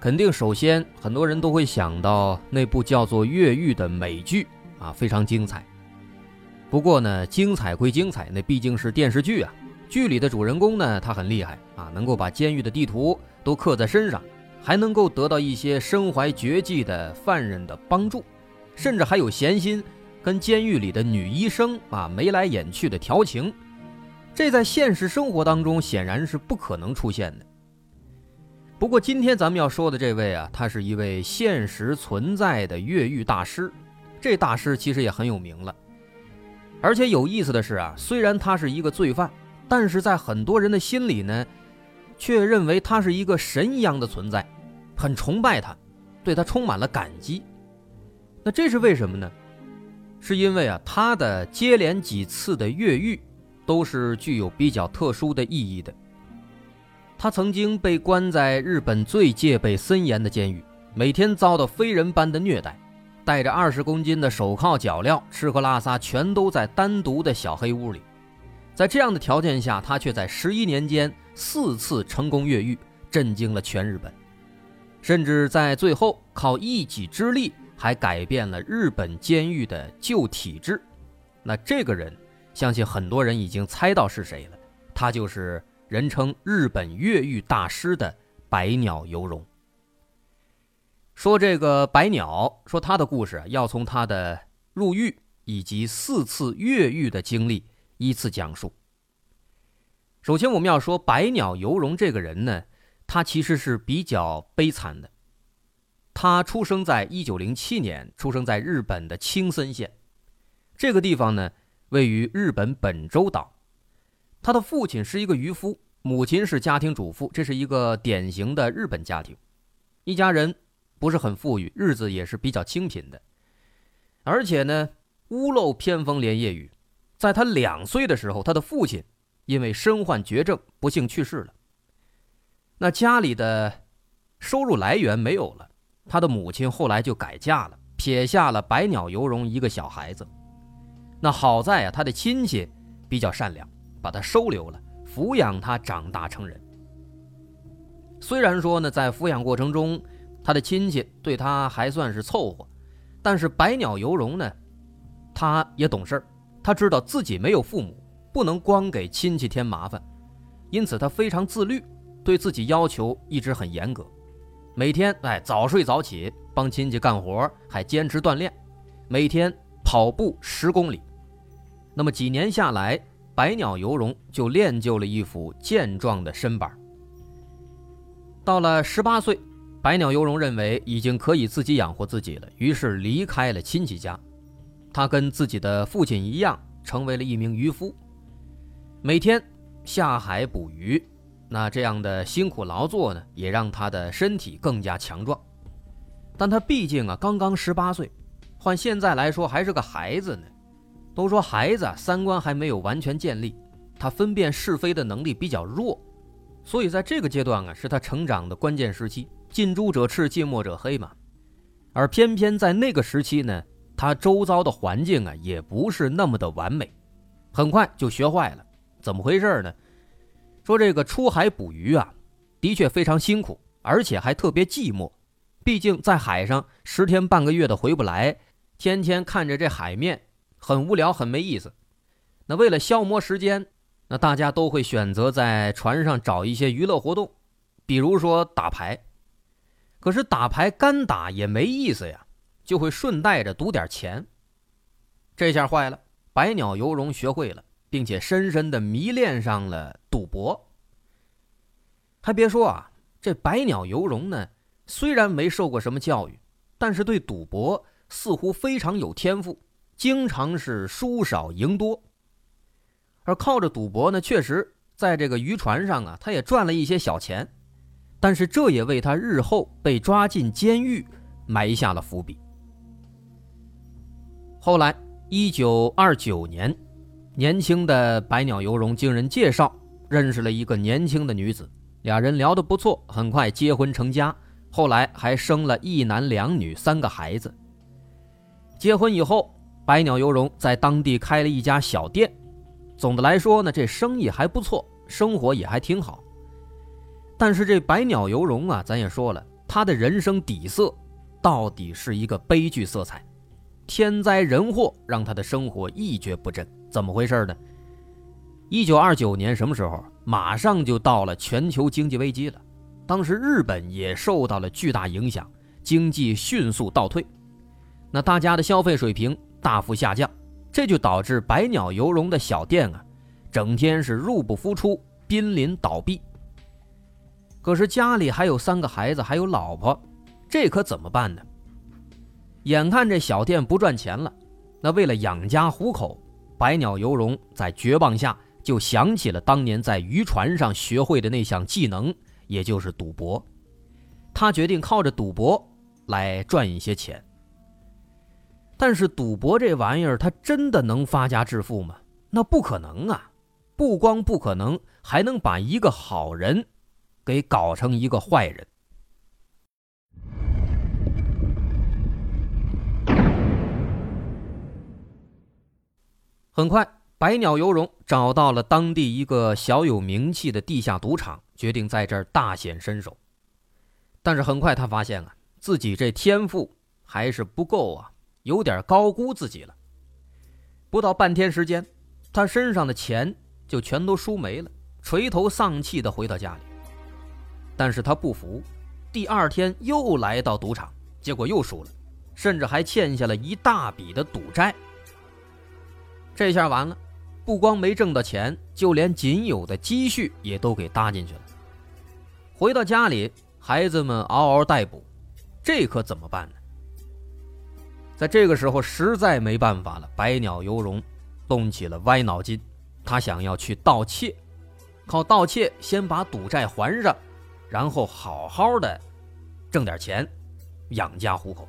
肯定首先很多人都会想到那部叫做《越狱》的美剧啊，非常精彩。不过呢，精彩归精彩，那毕竟是电视剧啊。剧里的主人公呢，他很厉害啊，能够把监狱的地图都刻在身上，还能够得到一些身怀绝技的犯人的帮助，甚至还有闲心跟监狱里的女医生啊眉来眼去的调情。这在现实生活当中显然是不可能出现的。不过今天咱们要说的这位啊，他是一位现实存在的越狱大师。这大师其实也很有名了，而且有意思的是啊，虽然他是一个罪犯，但是在很多人的心里呢，却认为他是一个神一样的存在，很崇拜他，对他充满了感激。那这是为什么呢？是因为啊，他的接连几次的越狱，都是具有比较特殊的意义的。他曾经被关在日本最戒备森严的监狱，每天遭到非人般的虐待，带着二十公斤的手铐脚镣，吃喝拉撒全都在单独的小黑屋里。在这样的条件下，他却在十一年间四次成功越狱，震惊了全日本，甚至在最后靠一己之力还改变了日本监狱的旧体制。那这个人，相信很多人已经猜到是谁了，他就是。人称日本越狱大师的百鸟游荣。说这个百鸟，说他的故事要从他的入狱以及四次越狱的经历依次讲述。首先，我们要说百鸟游荣这个人呢，他其实是比较悲惨的。他出生在一九零七年，出生在日本的青森县，这个地方呢位于日本本州岛。他的父亲是一个渔夫，母亲是家庭主妇，这是一个典型的日本家庭。一家人不是很富裕，日子也是比较清贫的。而且呢，屋漏偏逢连夜雨，在他两岁的时候，他的父亲因为身患绝症不幸去世了。那家里的收入来源没有了，他的母亲后来就改嫁了，撇下了百鸟游荣一个小孩子。那好在啊，他的亲戚比较善良。把他收留了，抚养他长大成人。虽然说呢，在抚养过程中，他的亲戚对他还算是凑合，但是百鸟游荣呢，他也懂事儿，他知道自己没有父母，不能光给亲戚添麻烦，因此他非常自律，对自己要求一直很严格，每天哎早睡早起，帮亲戚干活，还坚持锻炼，每天跑步十公里。那么几年下来。百鸟游荣就练就了一副健壮的身板。到了十八岁，百鸟游荣认为已经可以自己养活自己了，于是离开了亲戚家。他跟自己的父亲一样，成为了一名渔夫，每天下海捕鱼。那这样的辛苦劳作呢，也让他的身体更加强壮。但他毕竟啊，刚刚十八岁，换现在来说还是个孩子呢。都说孩子三观还没有完全建立，他分辨是非的能力比较弱，所以在这个阶段啊，是他成长的关键时期。近朱者赤，近墨者黑嘛。而偏偏在那个时期呢，他周遭的环境啊，也不是那么的完美，很快就学坏了。怎么回事呢？说这个出海捕鱼啊，的确非常辛苦，而且还特别寂寞。毕竟在海上十天半个月的回不来，天天看着这海面。很无聊，很没意思。那为了消磨时间，那大家都会选择在船上找一些娱乐活动，比如说打牌。可是打牌干打也没意思呀，就会顺带着赌点钱。这下坏了，百鸟游荣学会了，并且深深的迷恋上了赌博。还别说啊，这百鸟游荣呢，虽然没受过什么教育，但是对赌博似乎非常有天赋。经常是输少赢多，而靠着赌博呢，确实在这个渔船上啊，他也赚了一些小钱。但是这也为他日后被抓进监狱埋下了伏笔。后来，一九二九年，年轻的百鸟游荣经人介绍认识了一个年轻的女子，俩人聊得不错，很快结婚成家，后来还生了一男两女三个孩子。结婚以后，百鸟游荣在当地开了一家小店，总的来说呢，这生意还不错，生活也还挺好。但是这百鸟游荣啊，咱也说了，他的人生底色到底是一个悲剧色彩。天灾人祸让他的生活一蹶不振，怎么回事呢？一九二九年什么时候？马上就到了全球经济危机了，当时日本也受到了巨大影响，经济迅速倒退，那大家的消费水平大幅下降，这就导致百鸟游荣的小店啊，整天是入不敷出，濒临倒闭。可是家里还有三个孩子，还有老婆，这可怎么办呢？眼看这小店不赚钱了，那为了养家糊口，百鸟游荣在绝望下就想起了当年在渔船上学会的那项技能，也就是赌博。他决定靠着赌博来赚一些钱。但是赌博这玩意儿，它真的能发家致富吗？那不可能啊！不光不可能，还能把一个好人给搞成一个坏人。很快，百鸟游荣找到了当地一个小有名气的地下赌场，决定在这儿大显身手。但是很快他发现啊，自己这天赋还是不够啊，有点高估自己了。不到半天时间，他身上的钱就全都输没了，垂头丧气地回到家里。但是他不服，第二天又来到赌场，结果又输了，甚至还欠下了一大笔的赌债。这下完了，不光没挣到钱，就连仅有的积蓄也都给搭进去了。回到家里，孩子们嗷嗷待哺，这可怎么办呢？在这个时候，实在没办法了，百鸟游荣动起了歪脑筋，他想要去盗窃，靠盗窃先把赌债还上，然后好好的挣点钱，养家糊口。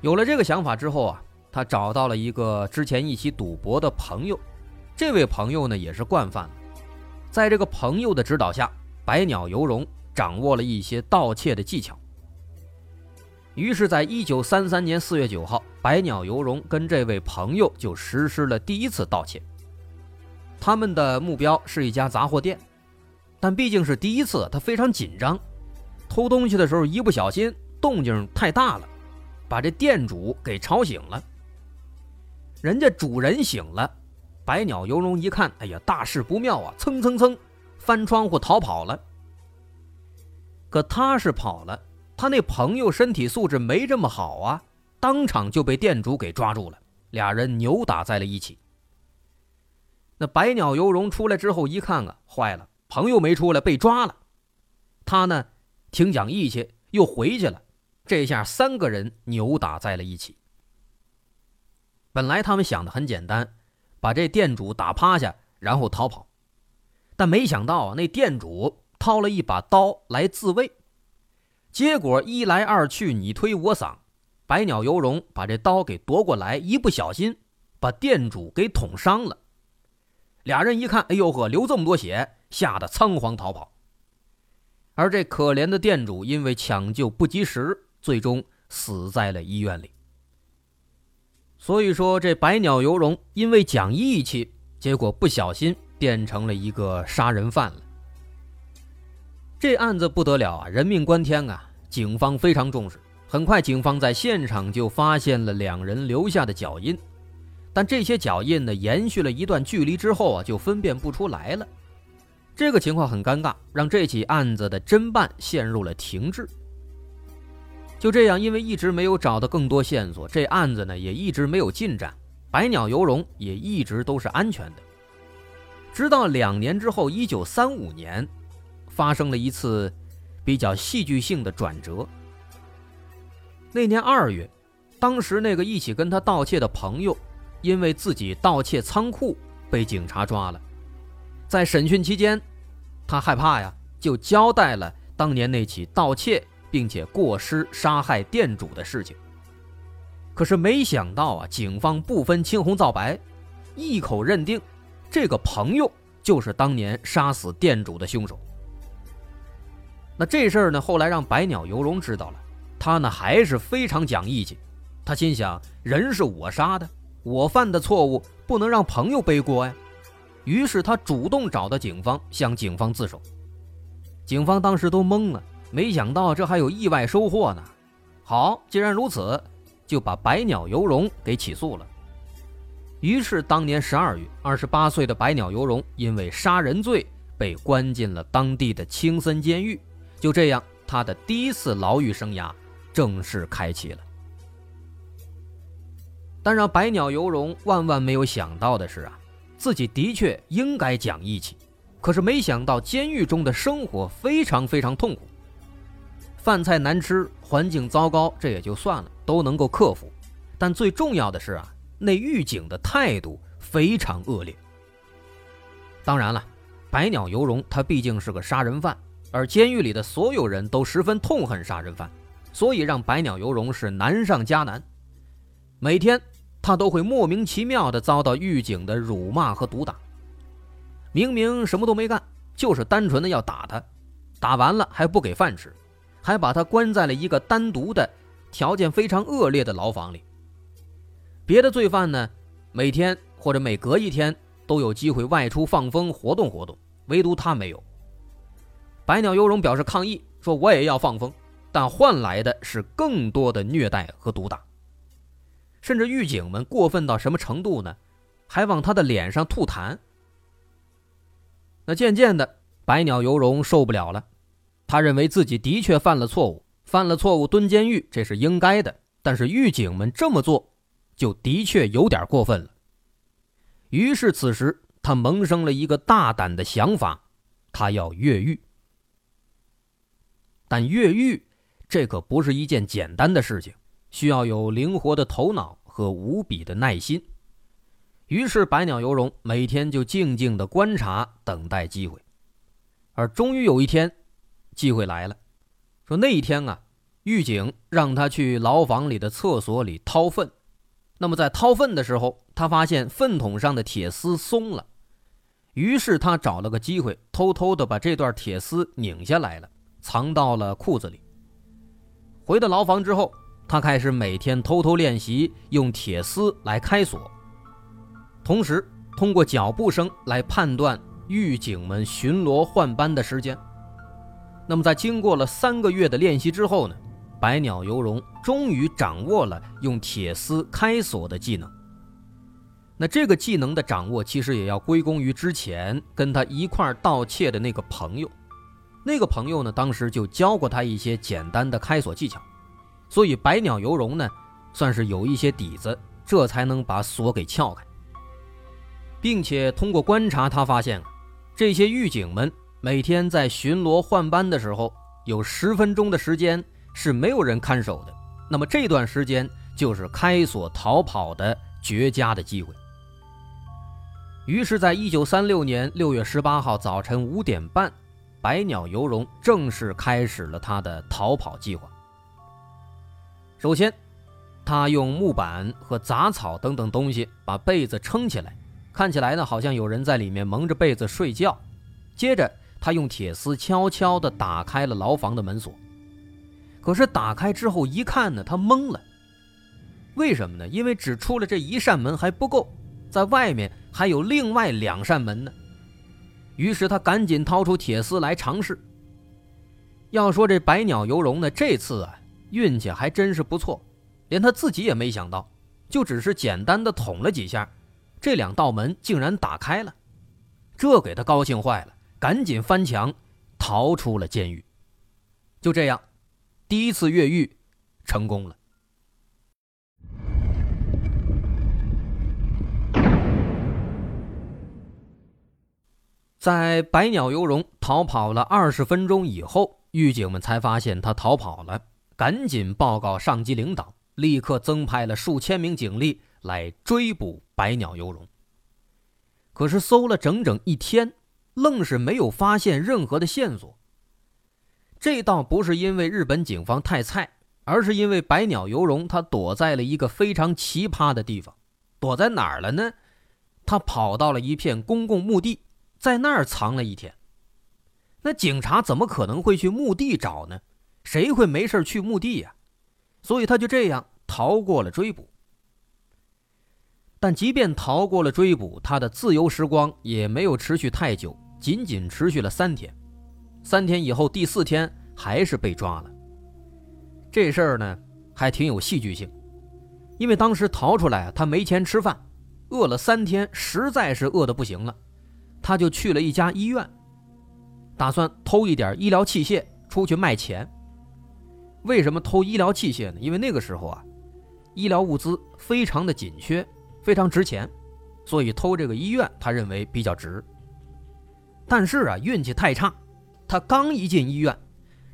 有了这个想法之后啊。他找到了一个之前一起赌博的朋友，这位朋友呢也是惯犯。在这个朋友的指导下，百鸟游荣掌握了一些盗窃的技巧。于是，在一九三三年四月九号，百鸟游荣跟这位朋友就实施了第一次盗窃。他们的目标是一家杂货店，但毕竟是第一次，他非常紧张。偷东西的时候一不小心，动静太大了，把这店主给吵醒了。人家主人醒了，百鸟游荣一看，哎呀，大事不妙啊！蹭蹭蹭，翻窗户逃跑了。可他是跑了，他那朋友身体素质没这么好啊，当场就被店主给抓住了，俩人扭打在了一起。那百鸟游荣出来之后一看啊，坏了，朋友没出来，被抓了。他呢，挺讲义气，又回去了。这下三个人扭打在了一起。本来他们想的很简单，把这店主打趴下，然后逃跑。但没想到啊，那店主掏了一把刀来自卫。结果一来二去，你推我搡，百鸟游荣把这刀给夺过来，一不小心把店主给捅伤了。俩人一看，哎呦呵，流这么多血，吓得仓皇逃跑。而这可怜的店主因为抢救不及时，最终死在了医院里。所以说，这百鸟游荣因为讲义气，结果不小心变成了一个杀人犯了。这案子不得了啊，人命关天啊！警方非常重视，很快警方在现场就发现了两人留下的脚印，但这些脚印呢，延续了一段距离之后啊，就分辨不出来了。这个情况很尴尬，让这起案子的侦办陷入了停滞。就这样，因为一直没有找到更多线索，这案子呢也一直没有进展，百鸟游龙也一直都是安全的。直到两年之后，一九三五年，发生了一次比较戏剧性的转折。那年二月，当时那个一起跟他盗窃的朋友，因为自己盗窃仓库被警察抓了，在审讯期间，他害怕呀，就交代了当年那起盗窃并且过失杀害店主的事情。可是没想到啊，警方不分青红皂白，一口认定这个朋友就是当年杀死店主的凶手。那这事儿呢，后来让百鸟游龙知道了，他呢还是非常讲义气。他心想，人是我杀的，我犯的错误不能让朋友背锅呀。于是他主动找到警方，向警方自首。警方当时都懵了，没想到这还有意外收获呢。好，既然如此，就把百鸟游龙给起诉了。于是当年十二月，二十八岁的百鸟游龙因为杀人罪被关进了当地的青森监狱。就这样，他的第一次牢狱生涯正式开启了。但让百鸟游龙万万没有想到的是啊。自己的确应该讲义气，可是没想到监狱中的生活非常非常痛苦，饭菜难吃，环境糟糕，这也就算了，都能够克服。但最重要的是啊，那狱警的态度非常恶劣。当然了，百鸟游龙他毕竟是个杀人犯，而监狱里的所有人都十分痛恨杀人犯，所以让百鸟游龙是难上加难，每天。他都会莫名其妙地遭到狱警的辱骂和毒打。明明什么都没干，就是单纯的要打他，打完了还不给饭吃，还把他关在了一个单独的、条件非常恶劣的牢房里。别的罪犯呢，每天或者每隔一天都有机会外出放风活动活动，唯独他没有。百鸟游龙表示抗议，说我也要放风，但换来的是更多的虐待和毒打。甚至狱警们过分到什么程度呢？还往他的脸上吐痰。那渐渐的，百鸟游龙受不了了，他认为自己的确犯了错误，犯了错误蹲监狱这是应该的。但是狱警们这么做，就的确有点过分了。于是此时他萌生了一个大胆的想法，他要越狱。但越狱，这可不是一件简单的事情。需要有灵活的头脑和无比的耐心。于是，百鸟游龙每天就静静的观察，等待机会。而终于有一天，机会来了。说那一天啊，狱警让他去牢房里的厕所里掏粪。那么在掏粪的时候，他发现粪桶上的铁丝松了。于是他找了个机会，偷偷的把这段铁丝拧下来了，藏到了裤子里。回到牢房之后。他开始每天偷偷练习用铁丝来开锁，同时通过脚步声来判断狱警们巡逻换班的时间。那么，在经过了三个月的练习之后呢，百鸟游龙终于掌握了用铁丝开锁的技能。那这个技能的掌握，其实也要归功于之前跟他一块盗窃的那个朋友。那个朋友呢，当时就教过他一些简单的开锁技巧。所以百鸟游龙呢，算是有一些底子，这才能把锁给撬开。并且通过观察，他发现，这些狱警们每天在巡逻换班的时候，有十分钟的时间是没有人看守的。那么这段时间就是开锁逃跑的绝佳的机会。于是，在一九三六年六月十八号早晨五点半，百鸟游龙正式开始了他的逃跑计划。首先，他用木板和杂草等等东西把被子撑起来，看起来呢好像有人在里面蒙着被子睡觉。接着，他用铁丝悄悄地打开了牢房的门锁。可是打开之后一看呢，他懵了。为什么呢？因为只出了这一扇门还不够，在外面还有另外两扇门呢。于是他赶紧掏出铁丝来尝试。要说这百鸟游龙呢，这次啊。运气还真是不错，连他自己也没想到，就只是简单的捅了几下，这两道门竟然打开了，这给他高兴坏了，赶紧翻墙逃出了监狱。就这样，第一次越狱成功了。在百鸟游龙逃跑了二十分钟以后，狱警们才发现他逃跑了。赶紧报告上级领导，立刻增派了数千名警力来追捕百鸟游龙。可是搜了整整一天，愣是没有发现任何的线索，这倒不是因为日本警方太菜，而是因为百鸟游龙他躲在了一个非常奇葩的地方，躲在哪儿了呢？他跑到了一片公共墓地，在那儿藏了一天。那警察怎么可能会去墓地找呢？谁会没事去墓地呀？所以他就这样逃过了追捕。但即便逃过了追捕，他的自由时光也没有持续太久，仅仅持续了三天。三天以后，第四天还是被抓了。这事儿呢，还挺有戏剧性，因为当时逃出来，他没钱吃饭，饿了三天，实在是饿得不行了，他就去了一家医院，打算偷一点医疗器械出去卖钱。为什么偷医疗器械呢？因为那个时候啊，医疗物资非常的紧缺，非常值钱，所以偷这个医院，他认为比较值。但是啊，运气太差。他刚一进医院，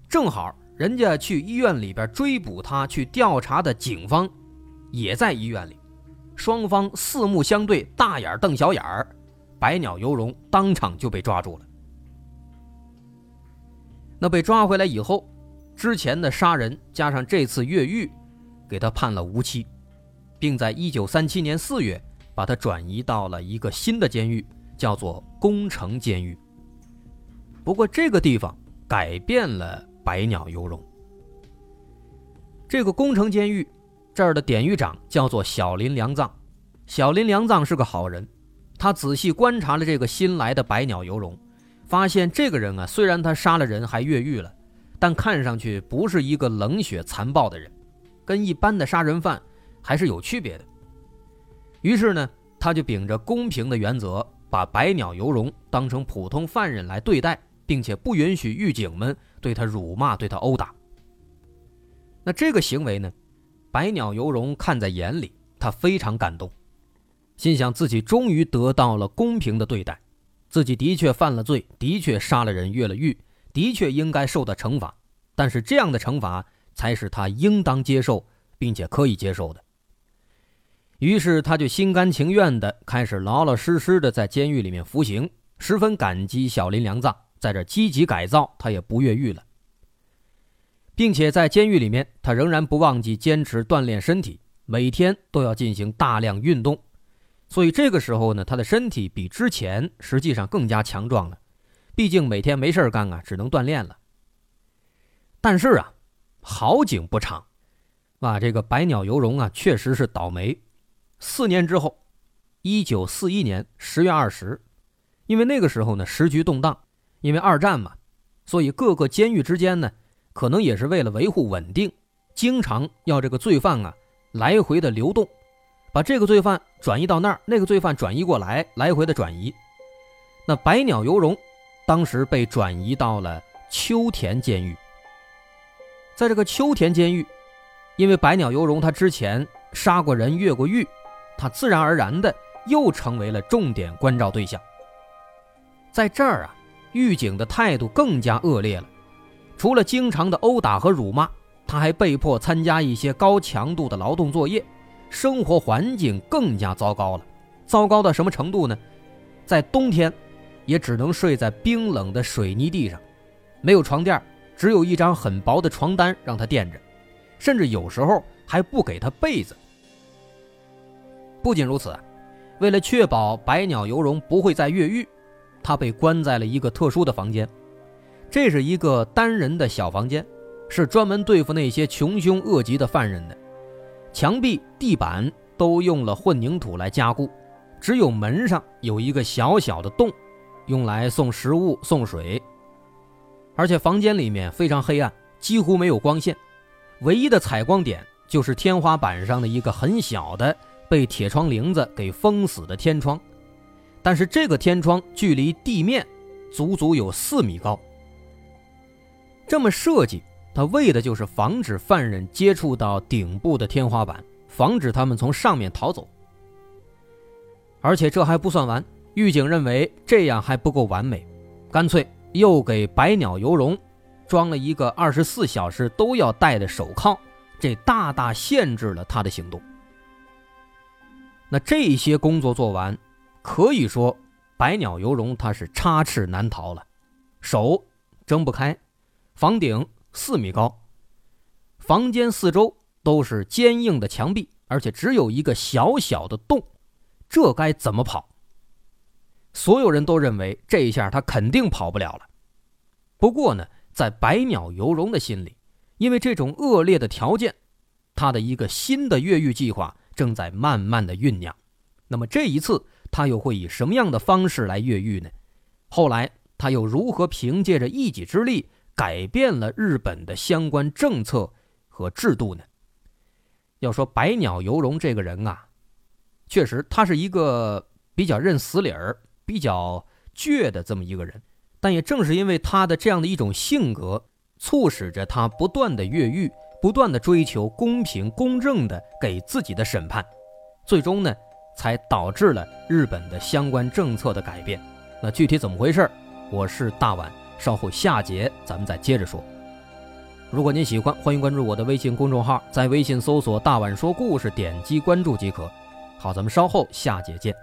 正好人家去医院里边追捕他去调查的警方，也在医院里，双方四目相对，大眼瞪小眼儿，百鸟游龙当场就被抓住了。那被抓回来以后，之前的杀人加上这次越狱，给他判了无期，并在一九三七年四月把他转移到了一个新的监狱，叫做宫城监狱。不过这个地方改变了百鸟游龙。这个宫城监狱这儿的典狱长叫做小林良藏，小林良藏是个好人，他仔细观察了这个新来的百鸟游龙，发现这个人啊，虽然他杀了人还越狱了，但看上去不是一个冷血残暴的人，跟一般的杀人犯还是有区别的。于是呢，他就秉着公平的原则，把百鸟游龙当成普通犯人来对待。并且不允许狱警们对他辱骂、对他殴打。那这个行为呢？百鸟游龙看在眼里，他非常感动，心想自己终于得到了公平的对待，自己的确犯了罪，的确杀了人、越了狱，的确应该受到惩罚。但是这样的惩罚才是他应当接受并且可以接受的。于是他就心甘情愿地开始老老实实的在监狱里面服刑，十分感激小林良藏。在这积极改造，他也不越狱了，并且在监狱里面，他仍然不忘记坚持锻炼身体，每天都要进行大量运动。所以这个时候呢，他的身体比之前实际上更加强壮了。毕竟每天没事干啊，只能锻炼了。但是啊，好景不长，啊，这个百鸟游龙啊，确实是倒霉。四年之后，一九四一年十月二十，因为那个时候呢，时局动荡。因为二战嘛，所以各个监狱之间呢，可能也是为了维护稳定，经常要这个罪犯啊来回的流动，把这个罪犯转移到那儿，那个罪犯转移过来，来回的转移。那百鸟游龙当时被转移到了秋田监狱，在这个秋田监狱，因为百鸟游龙他之前杀过人、越过狱，他自然而然的又成为了重点关照对象。在这儿啊。狱警的态度更加恶劣了，除了经常的殴打和辱骂，他还被迫参加一些高强度的劳动作业，生活环境更加糟糕了。糟糕到什么程度呢？在冬天，也只能睡在冰冷的水泥地上，没有床垫，只有一张很薄的床单让他垫着，甚至有时候还不给他被子。不仅如此，为了确保百鸟游龙不会再越狱。他被关在了一个特殊的房间，这是一个单人的小房间，是专门对付那些穷凶恶极的犯人的。墙壁、地板都用了混凝土来加固，只有门上有一个小小的洞，用来送食物、送水。而且房间里面非常黑暗，几乎没有光线，唯一的采光点就是天花板上的一个很小的被铁窗棂子给封死的天窗。但是这个天窗距离地面足足有四米高。这么设计，他为的就是防止犯人接触到顶部的天花板，防止他们从上面逃走。而且这还不算完，狱警认为这样还不够完美，干脆又给百鸟游龙装了一个二十四小时都要戴的手铐，这大大限制了他的行动。那这些工作做完。可以说，百鸟游龙他是插翅难逃了，手睁不开，房顶四米高，房间四周都是坚硬的墙壁，而且只有一个小小的洞，这该怎么跑？所有人都认为这一下他肯定跑不了了。不过呢，在百鸟游龙的心里，因为这种恶劣的条件，他的一个新的越狱计划正在慢慢的酝酿。那么这一次，他又会以什么样的方式来越狱呢？后来他又如何凭借着一己之力改变了日本的相关政策和制度呢？要说百鸟游龙这个人啊，确实他是一个比较认死理儿。比较倔的这么一个人，但也正是因为他的这样的一种性格，促使着他不断的越狱，不断的追求公平公正的给自己的审判，最终呢，才导致了日本的相关政策的改变。那具体怎么回事？我是大碗，稍后下节咱们再接着说。如果您喜欢，欢迎关注我的微信公众号，在微信搜索“大碗说故事”，点击关注即可。好，咱们稍后下节见。